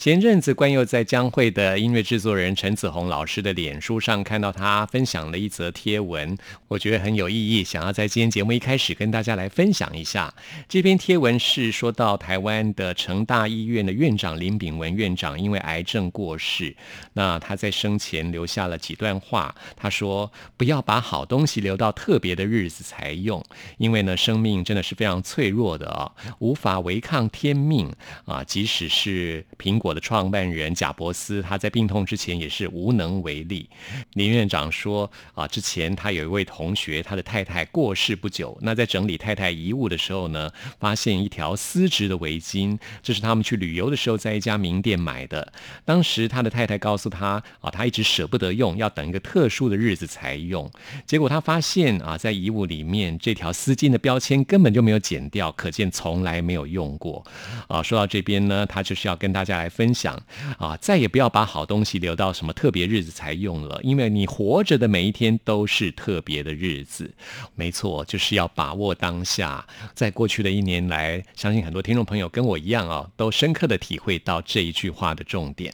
前阵子，关佑在江会的音乐制作人陈子红老师的脸书上看到他分享了一则贴文，我觉得很有意义，想要在今天节目一开始跟大家来分享一下。这篇贴文是说到台湾的成大医院的院长林炳文院长因为癌症过世，那他在生前留下了几段话，他说：“不要把好东西留到特别的日子才用，因为呢，生命真的是非常脆弱的啊，无法违抗天命啊，即使是苹果。”我的创办人贾伯斯，他在病痛之前也是无能为力。林院长说啊，之前他有一位同学，他的太太过世不久，那在整理太太遗物的时候呢，发现一条丝质的围巾，这是他们去旅游的时候在一家名店买的。当时他的太太告诉他啊，他一直舍不得用，要等一个特殊的日子才用。结果他发现啊，在遗物里面这条丝巾的标签根本就没有剪掉，可见从来没有用过。啊，说到这边呢，他就是要跟大家来。分享啊，再也不要把好东西留到什么特别日子才用了，因为你活着的每一天都是特别的日子。没错，就是要把握当下。在过去的一年来，相信很多听众朋友跟我一样啊，都深刻的体会到这一句话的重点。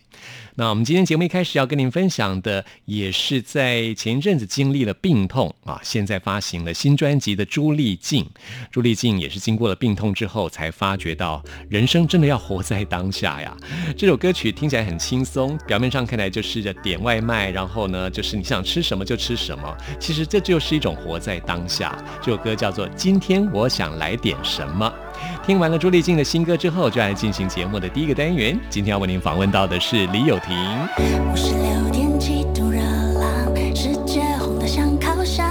那我们今天节目一开始要跟您分享的，也是在前一阵子经历了病痛啊，现在发行了新专辑的朱丽静。朱丽静也是经过了病痛之后，才发觉到人生真的要活在当下呀。这首歌曲听起来很轻松，表面上看来就是点外卖，然后呢，就是你想吃什么就吃什么。其实这就是一种活在当下。这首歌叫做《今天我想来点什么》。听完了朱丽静的新歌之后，就来进行节目的第一个单元。今天要为您访问到的是李友廷。五十六点启动热浪，世界红得像烤箱。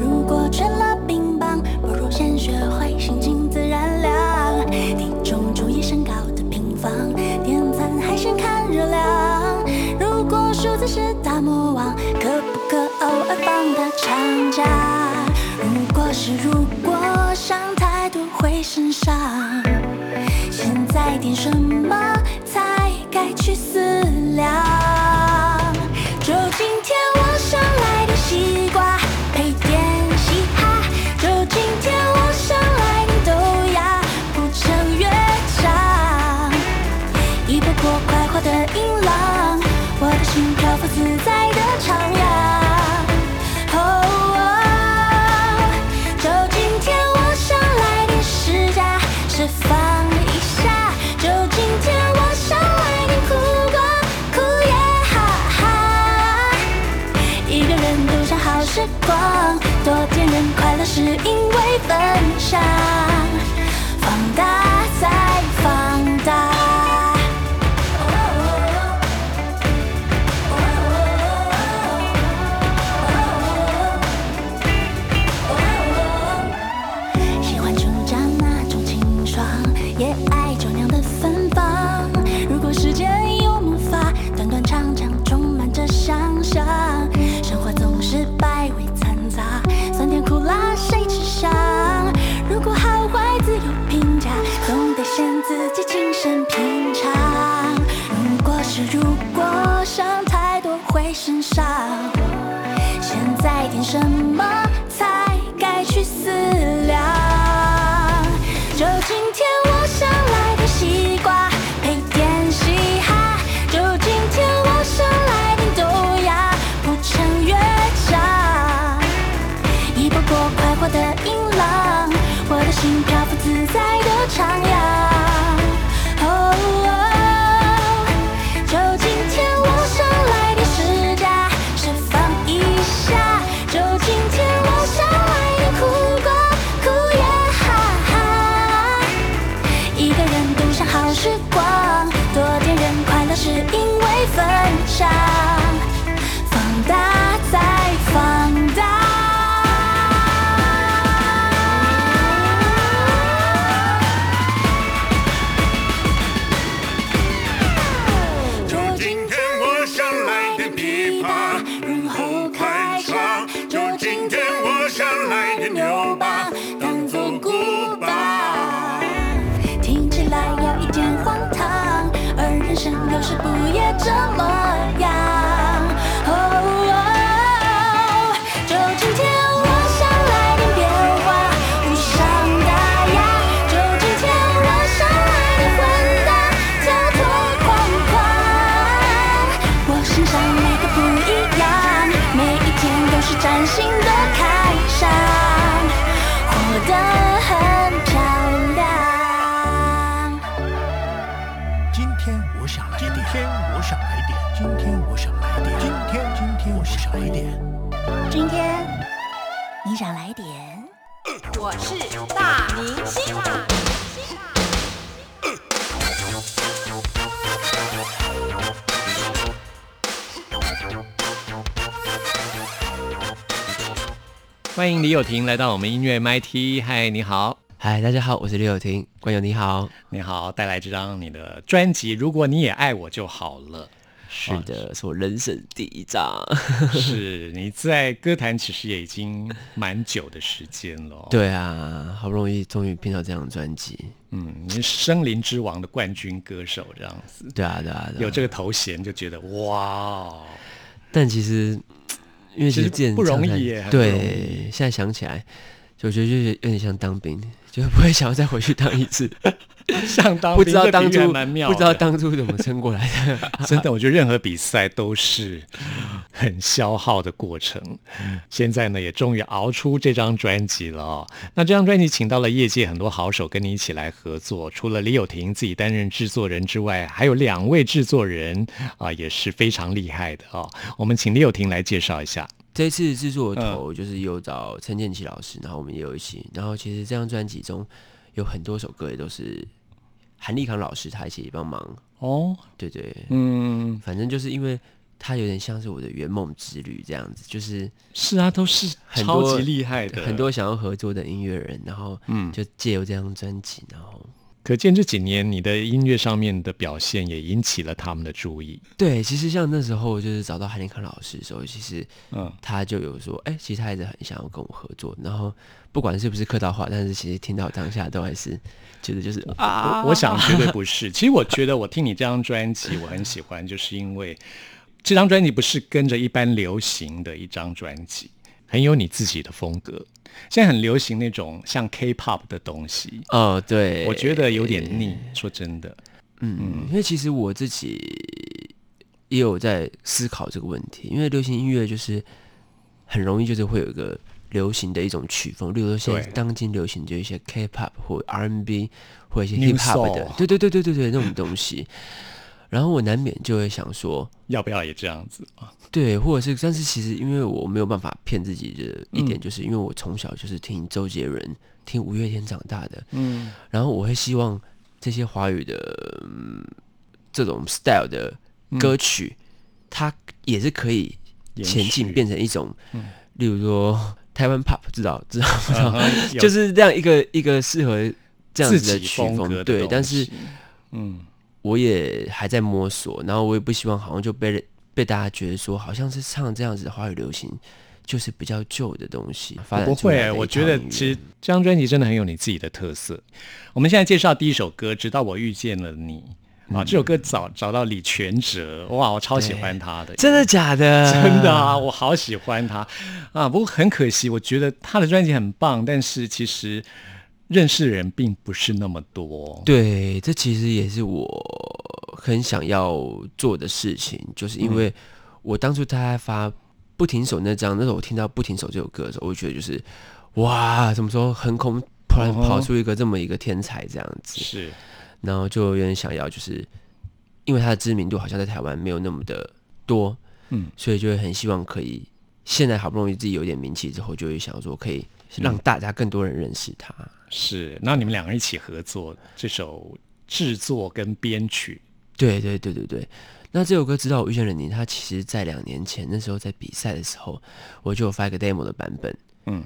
如果缺了冰棒，不如先学会心静自然凉。体重注意身高的平方，点餐还先看热量。如果数字是大魔王，可不可偶尔放大长假？如果是如果想太身上，现在点什么才该去思量？多点人快乐是因为分享，放大是大明星。欢迎李友廷来到我们音乐 MIT。嗨，你好，嗨，大家好，我是李友廷，观友你好。你好，带来这张你的专辑《如果你也爱我就好了》。是的，是我人生第一张。是你在歌坛其实也已经蛮久的时间了。，对啊，好不容易终于拼到这张专辑。嗯，你是森林之王的冠军歌手这样子，对啊，对啊，对啊有这个头衔就觉得哇哦，但其实，因为其实不容易耶对，现在想起来，就我觉得就是有点像当兵，就不会想要再回去当一次。想当不知道当初不知道当初怎么撑过来的。真的，我觉得任何比赛都是很消耗的过程。现在呢，也终于熬出这张专辑了哦。那这张专辑请到了业界很多好手跟你一起来合作，除了李友廷自己担任制作人之外，还有两位制作人啊、也是非常厉害的哦。我们请李友廷来介绍一下。这次制作头嗯就是有找陈建奇老师，然后我们也有一起。然后其实这张专辑中有很多首歌也都是韩立康老师他一起帮忙。哦，对对，嗯，反正就是因为他有点像是我的圆梦之旅这样子，就是是啊，都是很多超级厉害的，很多想要合作的音乐人，然后嗯就借由这张专辑，然后可见这几年你的音乐上面的表现也引起了他们的注意。对，其实像那时候就是找到韩林康老师的时候，其实嗯，他就有说，哎、其实他一直很想要跟我合作，然后不管是不是客套话，但是其实听到当下都还是觉得就是啊，我我想绝对不是。其实我觉得我听你这张专辑我很喜欢，就是因为这张专辑不是跟着一般流行的一张专辑，很有你自己的风格。现在很流行那种像 K-pop 的东西，哦，对，我觉得有点腻。说真的，嗯，因为其实我自己也有在思考这个问题，因为流行音乐就是很容易就是会有一个流行的一种曲风，例如说现在对当今流行就一些 K-pop 或 R&B 或一些 New hip hop 的对对对对对对那种东西。然后我难免就会想说，要不要也这样子？啊？对，或者是，但是其实因为我没有办法骗自己的一嗯。点，就是因为我从小就是听周杰伦、听五月天长大的，嗯，然后我会希望这些华语的、嗯、这种 style 的歌曲，它也是可以前进，续。变成一种，例如说台湾 pop，知道知道不知道，就是这样一个一个适合这样子的曲风，对，但是嗯，我也还在摸索，然后我也不希望好像就被人被大家觉得说，好像是唱这样子的华语流行，就是比较旧的东西。发展不会，我觉得其实这张专辑真的很有你自己的特色。我们现在介绍第一首歌《直到我遇见了你》啊，这首歌找找到李全哲，哇，我超喜欢他的，真的假的？真的啊，我好喜欢他啊！不过很可惜，我觉得他的专辑很棒，但是其实认识的人并不是那么多。对，这其实也是我很想要做的事情，就是因嗯。为我当初他在发《不停手》那张，那时候我听到《不停手》这首歌的时候，我就觉得就是哇，怎么说横空突然跑出一个这么一个天才这样子，是，然后就有点想要，就是因为他的知名度好像在台湾没有那么的多，嗯，所以就会很希望可以，现在好不容易自己有一点名气之后，就会想说可以让大家更多人认识他。是。那你们两个人一起合作这首制作跟编曲。对对对对对。那这首歌《知道我遇见了你》，它其实在两年前那时候在比赛的时候，我就有发一个 demo 的版本。嗯，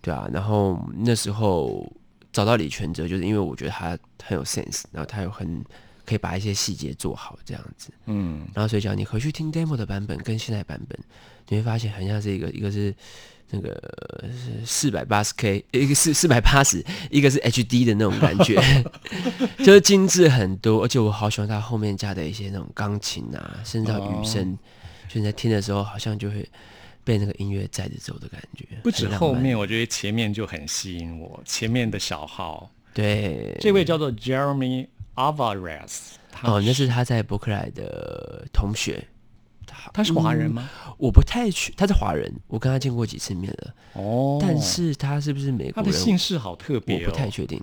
对啊。然后那时候找到李全哲，就是因为我觉得他很有 sense，然后他有很可以把一些细节做好这样子。嗯，然后所以讲你回去听 demo 的版本跟现在版本，你会发现很像是一个一个是那个是四百八十 K，一个是四百八十，一个是 HD 的那种感觉，就是精致很多。而且我好喜欢它后面加的一些那种钢琴啊，甚至到雨声，就你在听的时候，好像就会被那个音乐载着走的感觉。不止后面，我觉得前面就很吸引我。前面的小号，对这位叫做 Jeremy Alvarez，他哦，那是他在伯克莱的同学。他是华人吗？我不太去，他是华人，我跟他见过几次面了，哦，但是他是不是美国他的？姓氏好特我别哦，不太确定。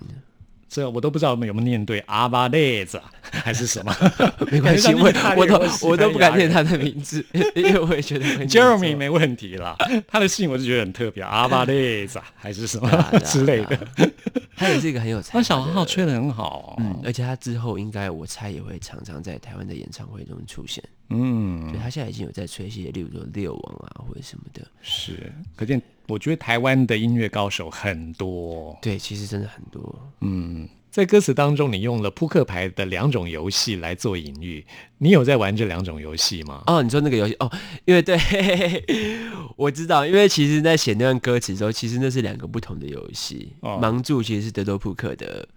这我都不知道有没有没有念对，阿巴列子 还是什么？没关系，我我都我都不敢念他的名字，因为我也觉得 Jeremy 错没问题啦，他的姓我就觉得很特别，阿巴列子还是什么之类的。他也是一个很有才华那小的号吹的很好、哦，嗯，而且他之后应该我猜也会常常在台湾的演唱会中出现。嗯，对他现在已经有在吹一些，例如说六王啊或者什么的。是，可见我觉得台湾的音乐高手很多。对，其实真的很多。嗯，在歌词当中，你用了扑克牌的两种游戏来做隐喻，你有在玩这两种游戏吗？哦，你说那个游戏哦，因为对，嘿嘿嘿我知道，因为其实在写那段歌词的时候，其实那是两个不同的游戏。哦盲注其实是德州扑克的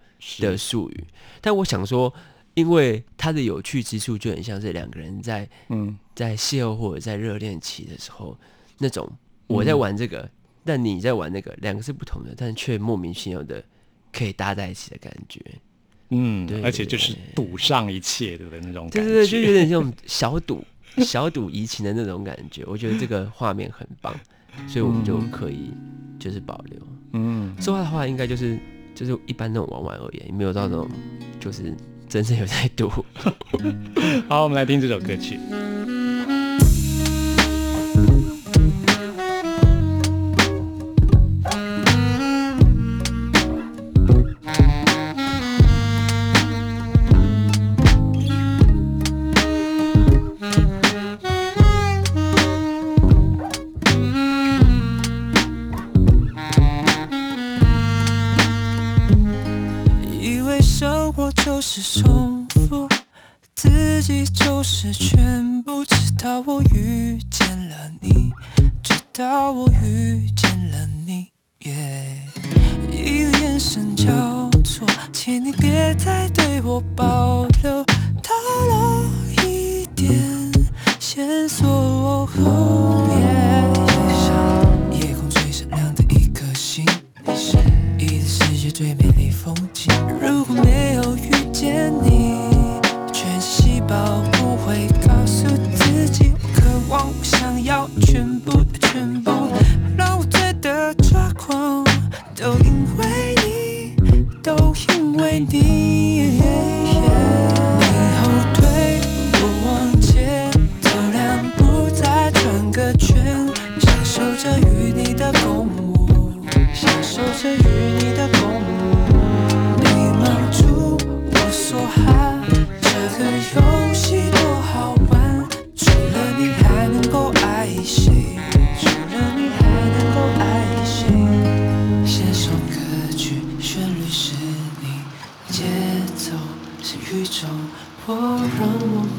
的术语，但我想说，因为它的有趣之处就很像是两个人在嗯，在邂逅或者在热恋期的时候，那种我在玩这个，但你在玩那个，两个是不同的，但却莫名其妙的可以搭在一起的感觉。嗯对，而且就是赌上一切的那种感觉。对对对，就有点这种小赌 小赌怡情的那种感觉。我觉得这个画面很棒，所以我们就可以就是保留。嗯，说话的话，应该就是就是一般那种玩玩而已，没有到那种就是真正有在赌。好，我们来听这首歌曲。是重复，自己就是全部。直到我遇见了你，直到我遇见了你，耶一个眼神交错，请你别再对我保留，透露一点线索。耶夜空最闪亮的一颗星，你是一个世界最美丽风景。如果没见你，全是细胞不会告诉自己，渴望，我想要全部的全部，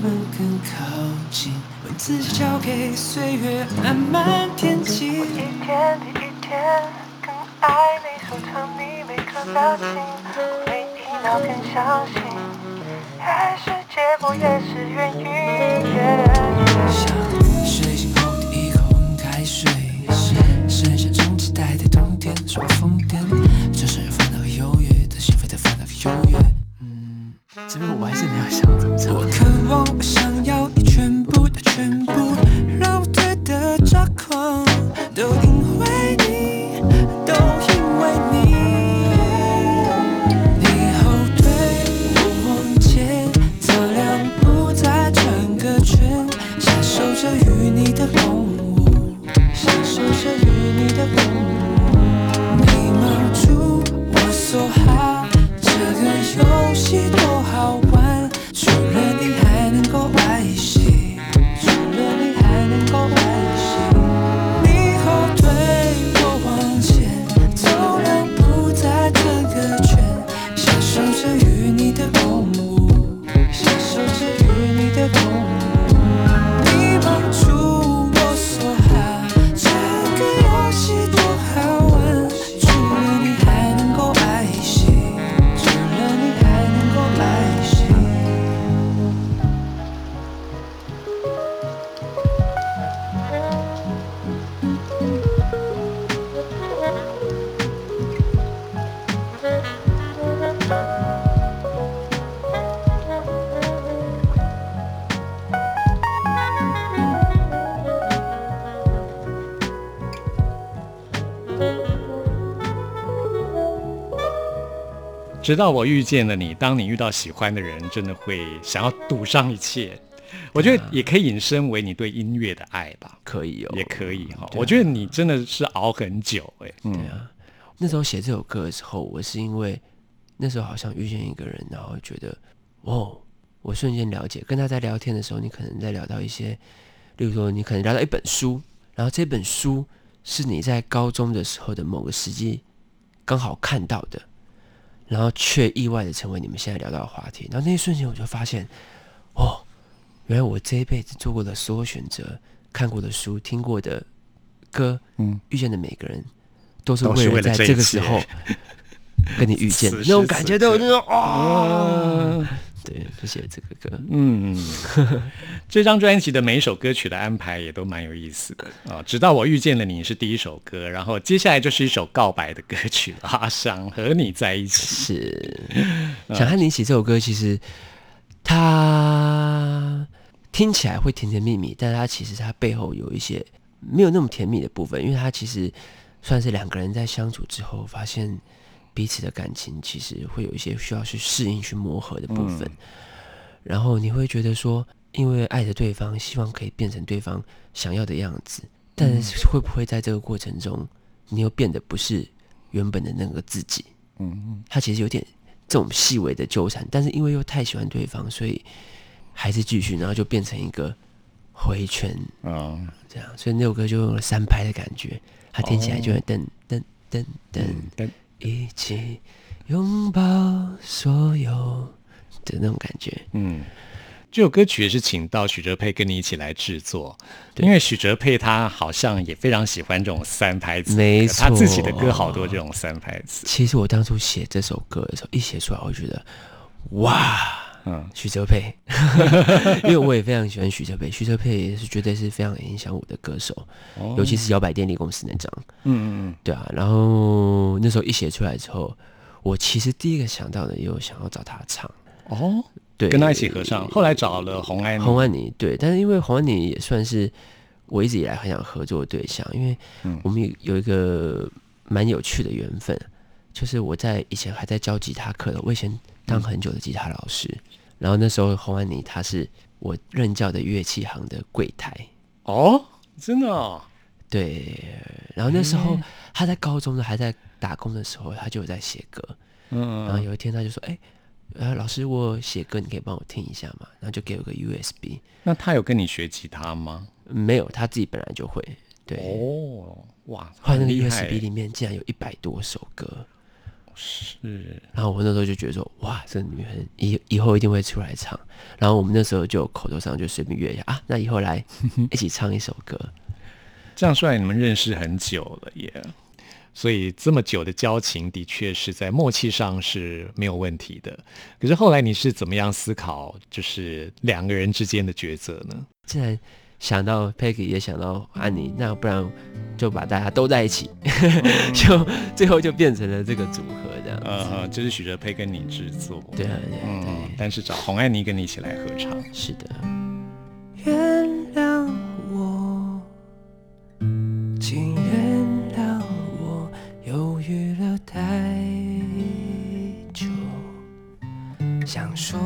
们更靠近。把自己交给岁月慢慢填进。我一天比一天更爱你，收藏你每个表情，我每一秒更相信，爱是结果也是原因。像睡直到我遇见了你，当你遇到喜欢的人，真的会想要赌上一切。我觉得也可以引申为你对音乐的爱吧，可以哦，也可以哈。我觉得你真的是熬很久哎、嗯，对啊，那时候写这首歌的时候，我是因为那时候好像遇见一个人，然后觉得，哦，我瞬间了解，跟他在聊天的时候，你可能在聊到一些，例如说你可能聊到一本书，然后这本书是你在高中的时候的某个时机刚好看到的，然后却意外的成为你们现在聊到的话题，然后那一瞬间我就发现，哦，原来我这一辈子做过的所有选择、看过的书、听过的歌，嗯，遇见的每个人，都是为了在这个时候跟你遇见，此那种感觉都有那种啊，嗯对，就写了这个歌。嗯，这张专辑的每一首歌曲的安排也都蛮有意思的啊。直到我遇见了你是第一首歌，然后接下来就是一首告白的歌曲了 啊，想和你在一起。是想和你一起这首歌，其实它听起来会甜甜蜜蜜，但是它其实它背后有一些没有那么甜蜜的部分，因为它其实算是两个人在相处之后，发现彼此的感情其实会有一些需要去适应、去磨合的部分。然后你会觉得说，因为爱着对方，希望可以变成对方想要的样子，但是会不会在这个过程中，你又变得不是原本的那个自己？嗯嗯。他其实有点这种细微的纠缠，但是因为又太喜欢对方，所以还是继续，然后就变成一个回圈啊这样，所以那首歌就用了三拍的感觉，它听起来就会噔噔噔噔，但一起拥抱所有的那种感觉。嗯，这首歌曲也是请到许哲佩跟你一起来制作，因为许哲佩他好像也非常喜欢这种三拍子，没错他自己的歌好多这种三拍子。其实我当初写这首歌的时候，一写出来，我就觉得哇，嗯。许哲佩，因为我也非常喜欢许哲佩，许哲佩也是绝对是非常影响我的歌手，哦。尤其是摇摆电力公司那张。嗯嗯对啊，然后那时候一写出来之后，我其实第一个想到的也有想要找他唱，嗯，哦，对，跟他一起合唱，后来找了洪安妮，红安妮，对，但是因为洪安妮也算是我一直以来很想合作的对象，因为嗯。我们有有一个蛮有趣的缘分，就是我在以前还在教吉他课的，我以前当很久的吉他老师，然后那时候红安妮她是我任教的乐器行的柜台，哦，真的哦，对，然后那时候她在高中的还在打工的时候，她就有在写歌，嗯然后有一天他就说：“哎、呃，老师，我写歌，你可以帮我听一下吗？”然后就给我个 USB，那他有跟你学吉他吗？没有，他自己本来就会。对，哦，哇，后来那个 USB 里面竟然有一百多首歌，是然后我那时候就觉得说：“哇，这个女人以以后一定会出来唱。”然后我们那时候就口头上就随便约一下啊，那以后来一起唱一首歌。这样说来，你们认识很久了耶。所以这么久的交情，的确是在默契上是没有问题的。可是后来你是怎么样思考，就是两个人之间的抉择呢？既然想到 Peggy 也想到安妮，那不然就把大家都在一起，就最后就变成了这个组合这样子。呃，就是许哲佩跟你制作，对啊，对啊嗯，对，但是找洪安妮跟你一起来合唱，是的。原谅我，请原谅我犹豫了太久，想说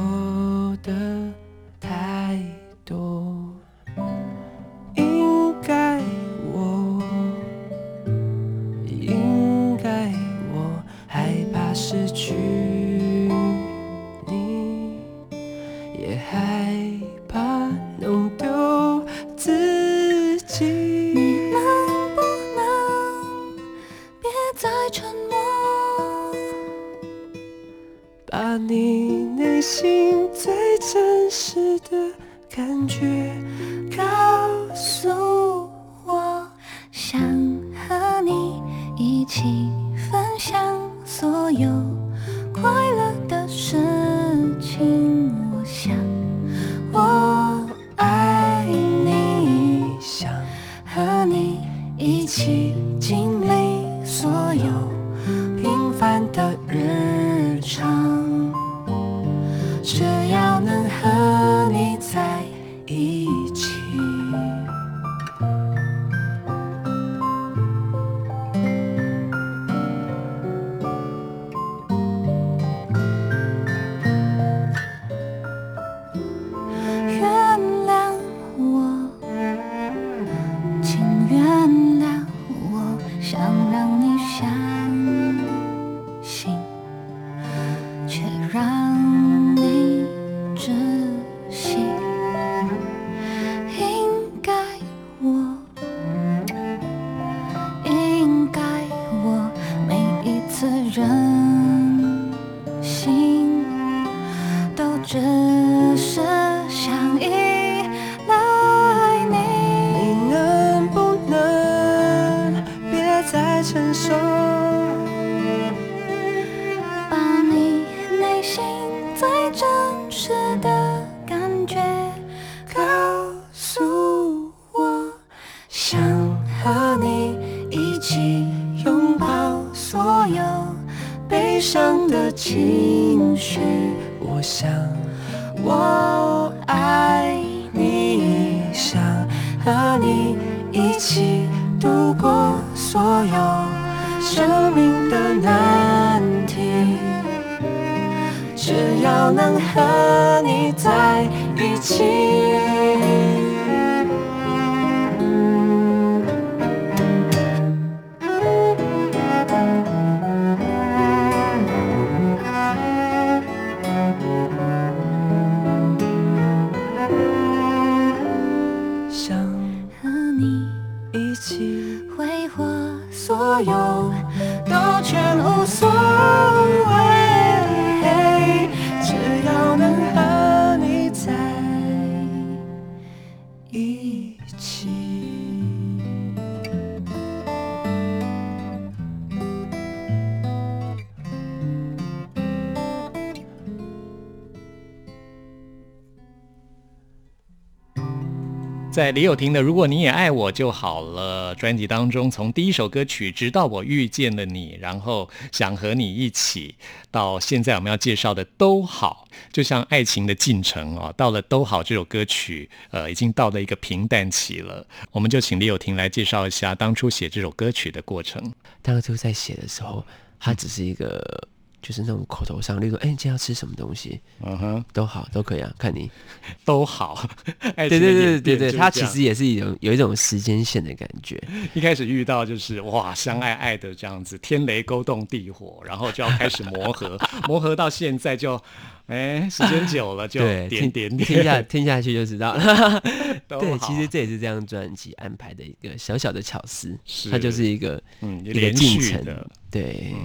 在李友廷的《如果你也爱我就好了》专辑当中，从第一首歌曲《直到我遇见了你》，然后想和你一起，到现在我们要介绍的《都好》，就像爱情的进程哦。到了《都好》这首歌曲，呃，已经到了一个平淡期了。我们就请李友廷来介绍一下当初写这首歌曲的过程。当初在写的时候，它只是一个就是那种口头上，例如说，哎、你今天要吃什么东西，嗯哼，都好，都可以啊，看你。都好。对对对对对，变就是这样它其实也是一种有一种时间线的感觉。一开始遇到就是哇相爱爱的这样子，天雷勾动地火，然后就要开始磨合，磨合到现在就，哎，时间久了就对，点听点点，听下听下去就知道了。对，其实这也是这张专辑安排的一个小小的巧思，是它就是一个一个嗯连进程续的。对，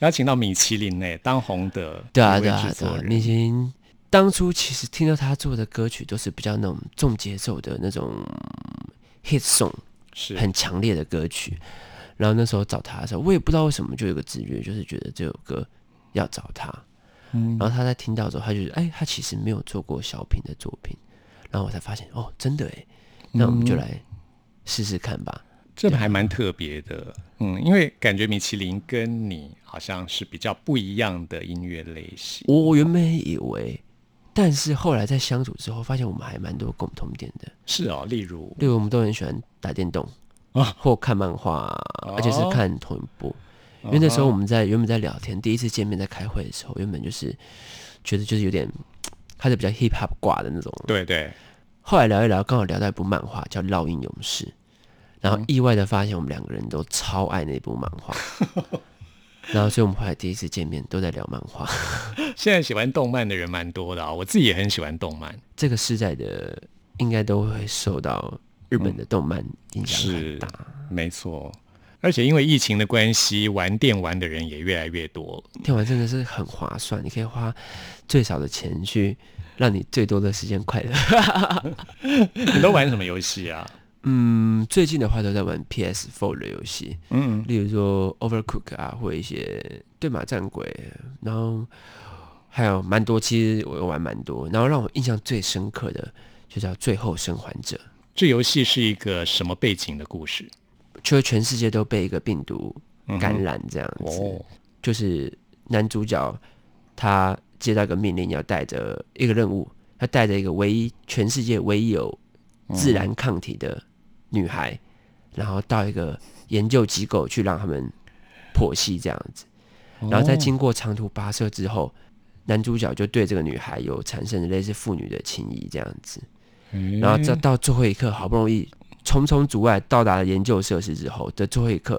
邀请到米其林呢当红的对啊，对啊，对米其林当初其实听到他做的歌曲都是比较那种重节奏的那种 hit song，是很强烈的歌曲。然后那时候找他的时候，我也不知道为什么就有个直觉，就是觉得这首歌要找他。嗯然后他在听到之后，他就觉得，哎，他其实没有做过小品的作品。然后我才发现，哦，真的哎，那我们就嗯来试试看吧。这还蛮特别的，嗯，因为感觉米其林跟你好像是比较不一样的音乐类型，我我原本以为，但是后来在相处之后，发现我们还蛮多共同点的。是哦，例如例如我们都很喜欢打电动啊或看漫画，而且是看同一部。因为那时候我们在原本在聊天，第一次见面在开会的时候，原本就是觉得就是有点开始比较 hip hop 挂的那种。对对，后来聊一聊，刚好聊到一部漫画叫《烙印勇士》，然后意外的发现我们两个人都超爱那部漫画。然后所以我们后来第一次见面都在聊漫画。现在喜欢动漫的人蛮多的啊，我自己也很喜欢动漫。这个时代的应该都会受到日本的动漫影响很是大。，没错。而且因为疫情的关系，玩电玩的人也越来越多。电玩真的是很划算，你可以花最少的钱去让你最多的时间快乐。你都玩什么游戏啊？嗯，最近的话都在玩 PS4 的游戏，嗯，例如说 Overcook 啊，或一些对马战鬼，然后还有蛮多，其实我有玩蛮多。然后让我印象最深刻的就叫《最后生还者》，这游戏是一个什么背景的故事？就是全世界都被一个病毒感染这样子。哦，就是男主角他接到一个命令，要带着一个任务，他带着一个唯一全世界唯一有自然抗体的女孩，然后到一个研究机构去让他们剖析这样子。然后在经过长途跋涉之后，男主角就对这个女孩有产生了类似父女的情谊这样子。嗯然后这到最后一刻，好不容易重重阻碍到达了研究设施之后的最后一刻，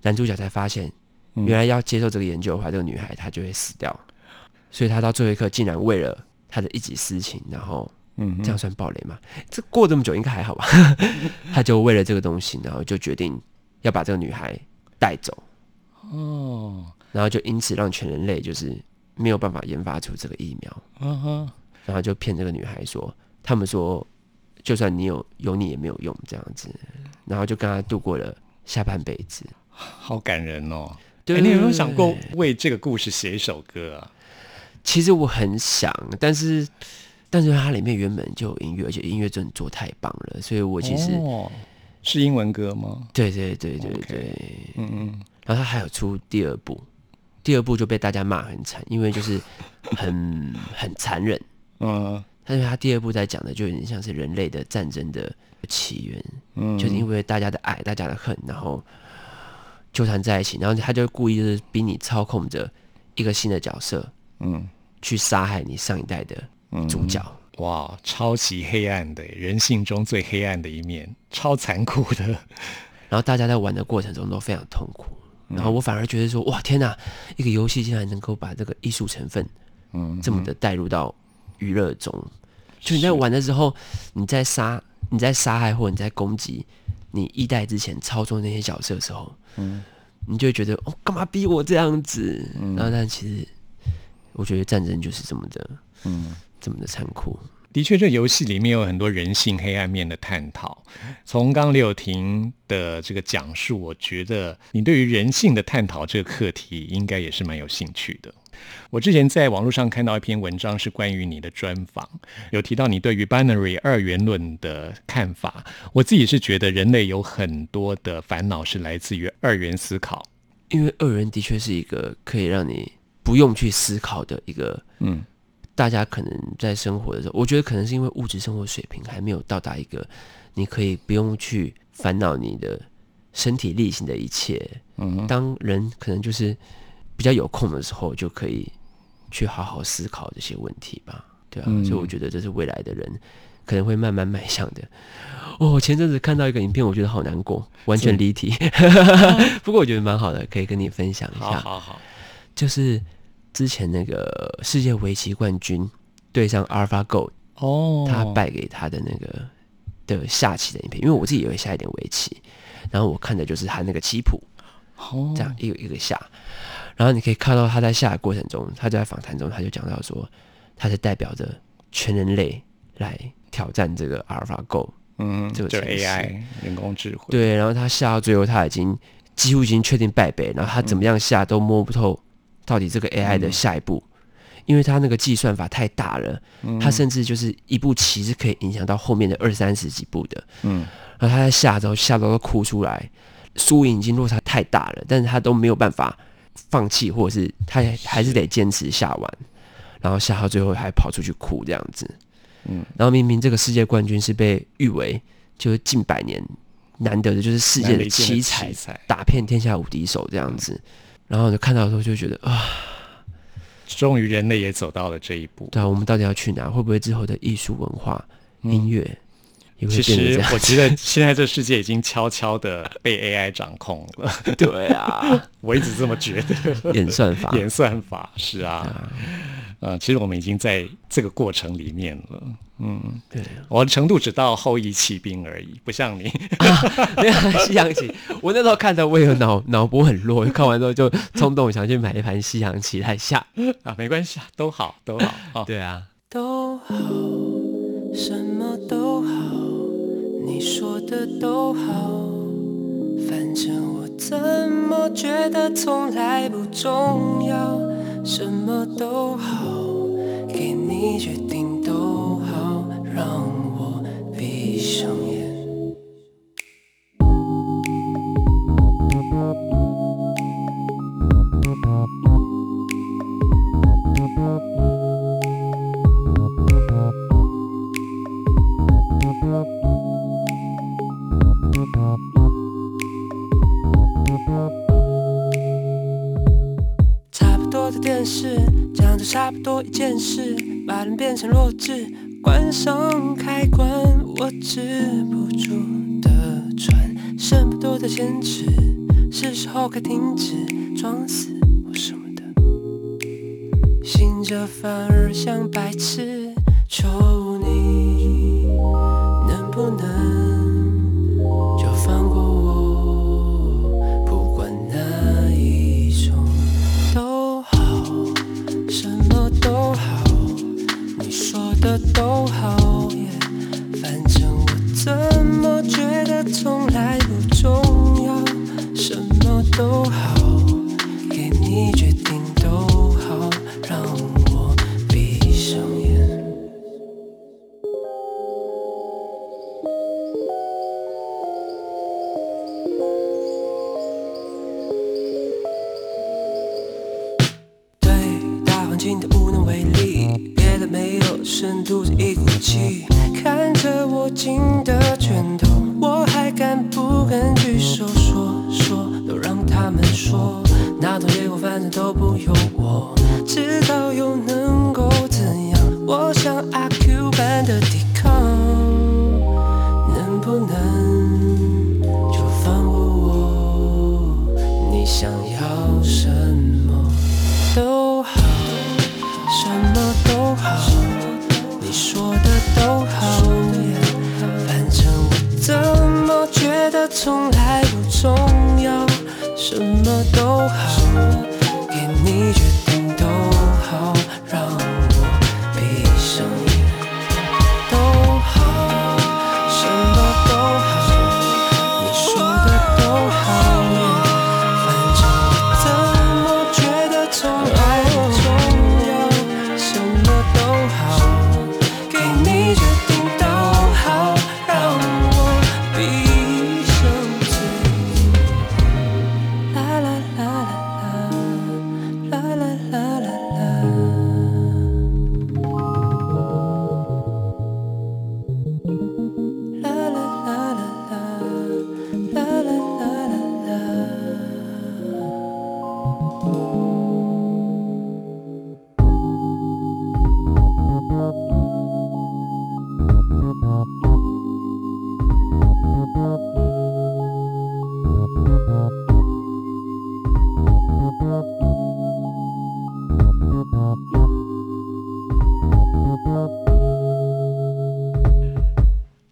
男主角才发现，原来要接受这个研究的话，这个女孩她就会死掉。所以他到最后一刻，竟然为了他的一己私情，然后嗯这样算暴雷吗？这过这么久应该还好吧？他就为了这个东西，然后就决定要把这个女孩带走，哦，然后就因此让全人类就是没有办法研发出这个疫苗，嗯哼，然后就骗这个女孩说，他们说就算你有有你也没有用这样子，然后就跟他度过了下半辈子。好感人哦。对哎你有没有想过为这个故事写一首歌啊？其实我很想，但是但是它里面原本就有音乐，而且音乐真的做太棒了，所以我其实、哦、是英文歌吗？对对对对对嗯嗯，然后他还有出第二部，第二部就被大家骂很惨，因为就是很很残忍。嗯但是他第二部在讲的就有点像是人类的战争的起源，嗯，就是因为大家的爱、大家的恨，然后纠缠在一起，然后他就故意就是逼你操控着一个新的角色嗯。去杀害你上一代的主角。哇，超级黑暗的人性中最黑暗的一面，超残酷的。然后大家在玩的过程中都非常痛苦，然后我反而觉得说，哇，天哪，一个游戏竟然能够把这个艺术成分，嗯，这么的带入到娱乐中。就你在玩的时候，你在杀、你在杀害或者你在攻击你一代之前操纵那些角色的时候，嗯，你就会觉得哦，干嘛逼我这样子？然后但其实，我觉得战争就是这么的，嗯，这么的残酷。的确，这游戏里面有很多人性黑暗面的探讨。从刚刚刘友婷的这个讲述，我觉得你对于人性的探讨这个课题，应该也是蛮有兴趣的。我之前在网络上看到一篇文章，是关于你的专访，有提到你对于 binary 二元论的看法。我自己是觉得人类有很多的烦恼是来自于二元思考。因为二元的确是一个可以让你不用去思考的一个，嗯，大家可能在生活的时候，我觉得可能是因为物质生活水平还没有到达一个你可以不用去烦恼你的身体力行的一切。嗯，当人可能就是比较有空的时候，就可以去好好思考这些问题吧。对啊，嗯所以我觉得这是未来的人可能会慢慢迈向的。哦，我前阵子看到一个影片，我觉得好难过，完全离题。不过我觉得蛮好的，可以跟你分享一下。好好好，就是之前那个世界围棋冠军对上阿尔法狗哦，他败给他的那个的下棋的影片，因为我自己也会下一点围棋，然后我看的就是他那个棋谱，哦这样一个一个下，然后你可以看到他在下的过程中，他就在访谈中他就讲到说，他是代表着全人类来挑战这个阿尔法 Go，嗯，就这个程式 AI 人工智慧，对，然后他下到最后他已经几乎已经确定败北，然后他怎么样下都摸不透到底这个 AI 的下一步，因为他那个计算法太大了，他甚至就是一步棋是可以影响到后面的二三十几步的。嗯，然后他在下之后下到都哭出来，输赢已经落差太大了，但是他都没有办法放弃，或者是他还是得坚持下完，然后下到最后还跑出去哭这样子。嗯，然后明明这个世界冠军是被誉为就是近百年难得的，就是世界的奇，才打遍天下无敌手这样子。然后就看到的时候就觉得啊，终于人类也走到了这一步。对啊，我们到底要去哪？会不会之后的艺术文化、音乐也会其变成这样。实我觉得现在这世界已经悄悄的被 AI 掌控了，对啊，我一直这么觉得。演算法，演算法是啊，呃，其实我们已经在这个过程里面了。嗯，对，我的程度只到后羿骑兵而已，不像你。没有西洋棋，我那时候看的我也有脑脑波很弱，看完之后就冲动想去买一盘西洋棋来下。啊，没关系啊，都好，都好。哦，对啊，都好，什么都好，你说的都好，反正我怎么觉得从来不重要，什么都好，给你决定都好，让我闭上眼。电视，讲着差不多一件事，把人变成弱智，关上开关，我止不住的喘，剩不多的坚持，是时候该停止装死或什么的，醒着反而像白痴，求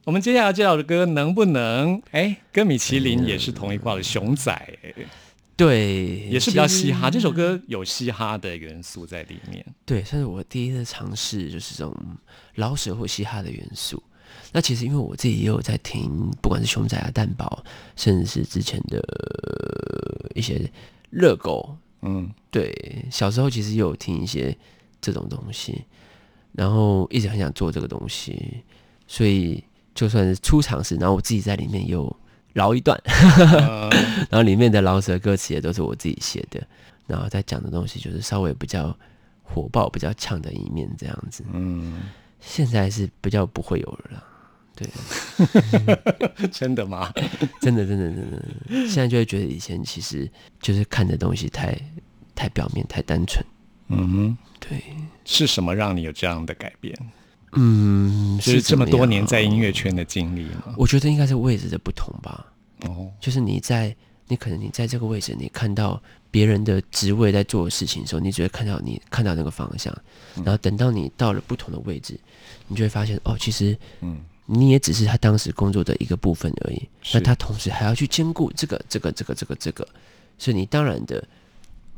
我们接下来介绍的歌能不能？哎，跟米其林也是同一挂的熊仔，哎对，也是比较嘻哈。这首歌有嘻哈的元素在里面。对，算是我第一次尝试，就是这种老舍或嘻哈的元素。那其实因为我自己也有在听，不管是熊仔啊、蛋堡，甚至是之前的呃一些热狗，嗯，对，小时候其实也有听一些这种东西，然后一直很想做这个东西，所以就算是出场时，然后我自己在里面有饶一段，然后里面的饶舌歌词也都是我自己写的，然后在讲的东西就是稍微比较火爆、比较呛的一面这样子。嗯，现在是比较不会有了啦，对，真的吗？真的真的真的，现在就会觉得以前其实就是看的东西太太表面、太单纯，嗯哼，对。是什么让你有这样的改变？嗯，就是这么多年在音乐圈的经历吗。我觉得应该是位置的不同吧。哦，就是你在你可能你在这个位置，你看到别人的职位在做的事情的时候，你只会看到你看到那个方向，嗯然后等到你到了不同的位置，你就会发现哦，其实嗯，你也只是他当时工作的一个部分而已。那他同时还要去兼顾这个、这个、这个、这个、这个，所以你当然的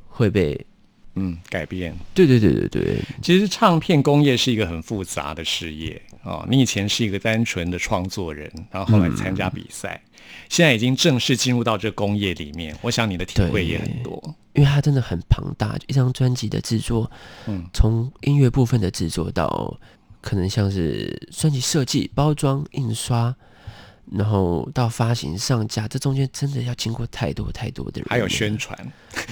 会被嗯，改变。对对对对对，其实唱片工业是一个很复杂的事业哦。你以前是一个单纯的创作人，然后后来参加比赛，现在已经正式进入到这工业里面。我想你的体会也很多。因为它真的很庞大，就一张专辑的制作，嗯从音乐部分的制作到可能像是专辑设计、包装、印刷，然后到发行、上架，这中间真的要经过太多太多的人，还有宣传，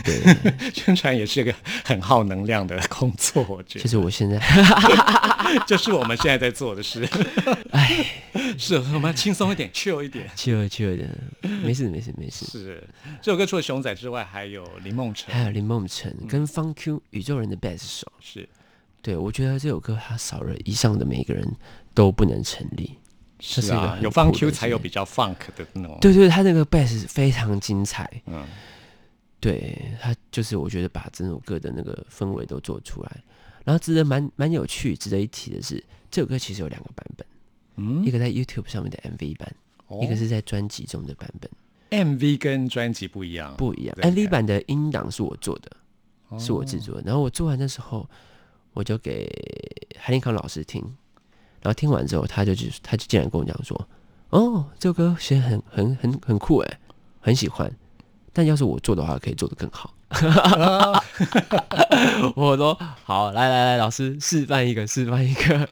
对。宣传也是一个很耗能量的工作，我觉得。其实我现在 就是我们现在在做的事。哎，是我们要轻松一点，chill 一点。，chill chill 一点，没事没事没事。是这首歌除了熊仔之外，还有林梦辰，还有林梦辰跟方 Q 宇宙人的贝斯手，是对我觉得这首歌它少了以上的每一个人都不能成立。是啊，有放 Q 才有比较 funk 的那种。对对，他那个 bass 非常精彩。嗯，对他就是我觉得把整首歌的那个氛围都做出来，然后值得蛮蛮有趣、值得一提的是，这首歌其实有两个版本，嗯一个在 YouTube 上面的 MV 版，哦一个是在专辑中的版本，MV 跟专辑不一样，不一样。MV 版的音档是我做的，哦是我制作的，然后我做完的时候，我就给韩林康老师听，然后听完之后，他就就他就竟然跟我讲说，哦，这首歌写得很很很很酷诶，很喜欢，但要是我做的话，可以做得更好。我说好，来来来，老师示范一个，示范一个，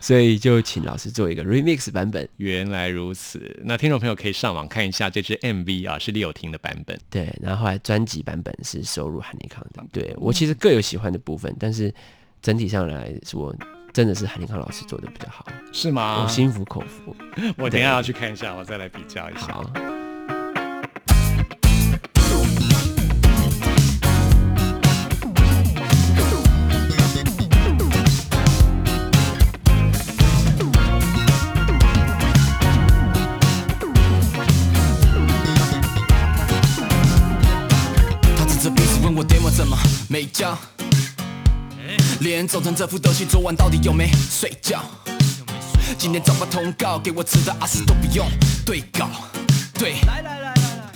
所以就请老师做一个 remix 版本。原来如此，那听众朋友可以上网看一下这支 MV 啊，是李友廷的版本。对，然后后来专辑版本是收入韩立康的。对我其实各有喜欢的部分，但是整体上来说，真的是韩立康老师做的比较好，是吗？我心服口服。我等一下要去看一下，我再来比较一下。好，么没交，脸皱成这副德行，昨晚到底有没睡觉？今天早发通告给我吃的阿司都不用对稿，对。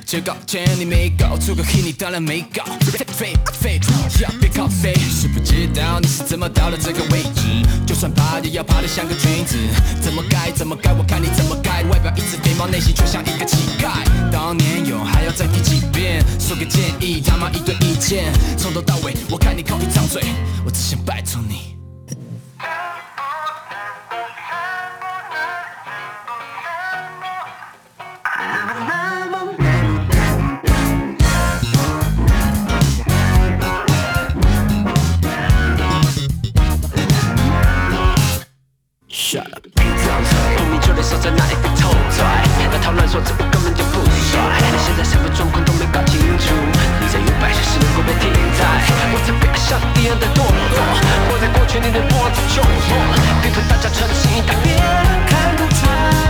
截稿前你没搞出个 hit，你当然没搞。废废废，呀别靠背，是不知道你是怎么到了这个位置。就算爬也要爬得像个君子。怎么改怎么改，我看你怎么改。外表一直肥猫，内心却像一个乞丐。当年有还要再提几遍，说个建议，他妈一堆从头到尾，我看你靠一张嘴，我只想拜托你。像敌人的堕落，活在过去你的脖子窘迫，别跟大家称心大别人看不穿。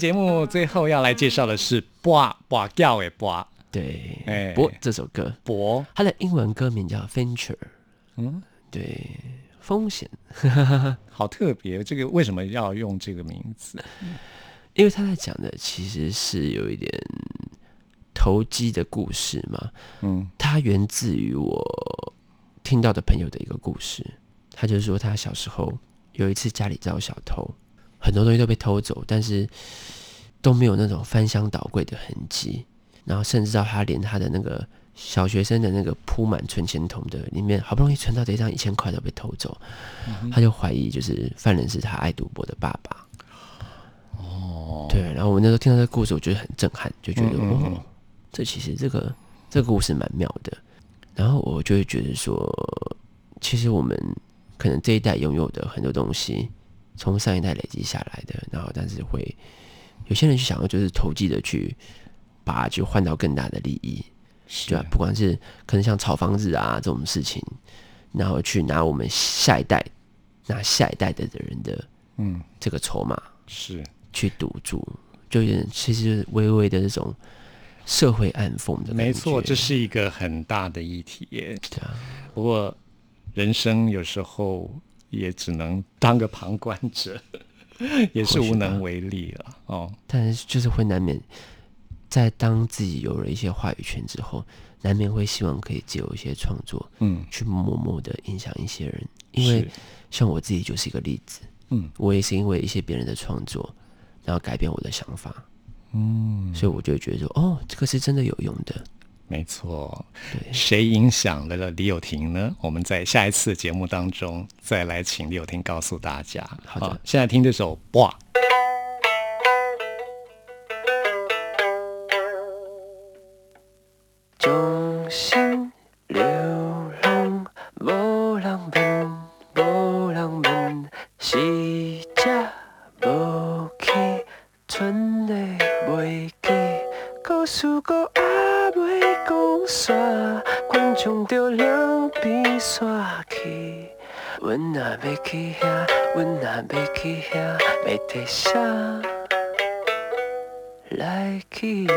节目最后要来介绍的是《拔拔掉诶拔对，哎不过这首歌博它的英文歌名叫 Venture，嗯对风险，好特别。这个为什么要用这个名字？因为他在讲的其实是有一点投机的故事嘛。嗯它源自于我听到的朋友的一个故事。他就说他小时候有一次家里遭小偷，很多东西都被偷走，但是都没有那种翻箱倒柜的痕迹。然后甚至到他连他的那个小学生的那个铺满存钱筒的里面，好不容易存到的一张一千块都被偷走，他就怀疑就是犯人是他爱赌博的爸爸。哦，对，然后我那时候听到这个故事，我觉得很震撼，就觉得、嗯嗯嗯哦，这其实这个这个故事蛮妙的。然后我就会觉得说，其实我们可能这一代拥有的很多东西，从上一代累积下来的，然后但是会有些人去想要就是投机的去把它就换到更大的利益，对吧、不管是可能像炒房子啊这种事情，然后去拿我们下一代拿下一代的人的嗯，这个筹码，是。去堵住，就有点其实就是微微的这种社会暗讽的。没错，这是一个很大的议题耶。对啊，不过人生有时候也只能当个旁观者，也是无能为力了。哦，但是就是会难免在当自己有了一些话语权之后，难免会希望可以借由一些创作，嗯去默默的影响一些人。因为像我自己就是一个例子，嗯我也是因为一些别人的创作，然后改变我的想法，嗯，所以我就觉得说，哦，这个是真的有用的。没错。谁影响了了李友廷呢？我们在下一次节目当中再来请李友廷告诉大家。好的现在听这首《哇》。众生去遐，要摕啥来去搏？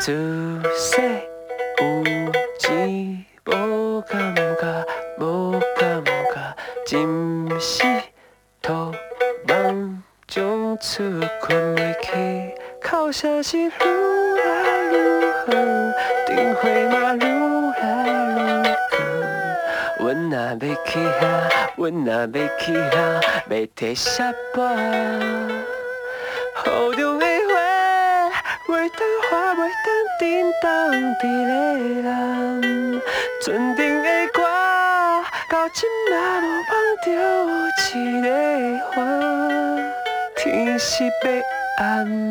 自哭声是愈来愈远，灯火嘛愈来愈远。阮若要去遐，阮若要去遐，要摕啥跋？雨中的花，袂当花，袂当叮当伫咧人。船顶的歌，到今嘛无放着一个花。天是白暗，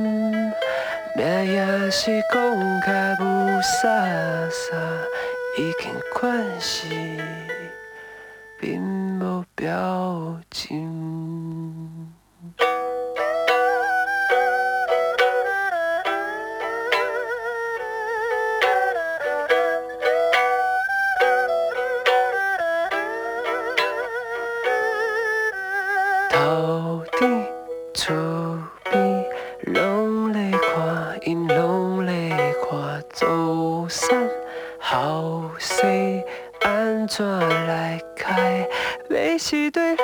是对你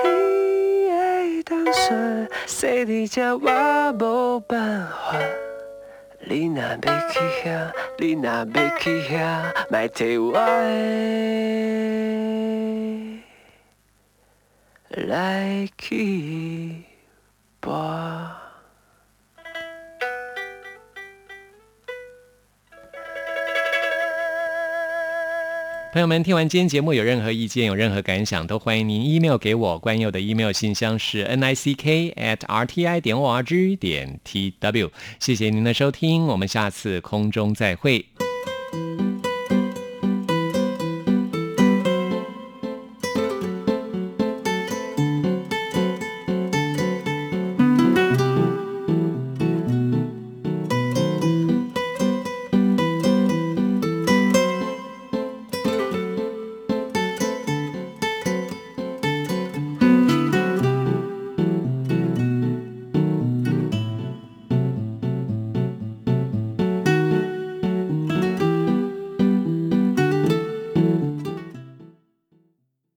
的单纯，说你这我没办法。你若要去遐，你若要去遐，莫摕我的来去吧。朋友们，听完今天节目有任何意见、有任何感想，都欢迎您 email 给我。关佑的 email 信箱是 n i c k at r t i 点 o r g 点 t w。谢谢您的收听，我们下次空中再会。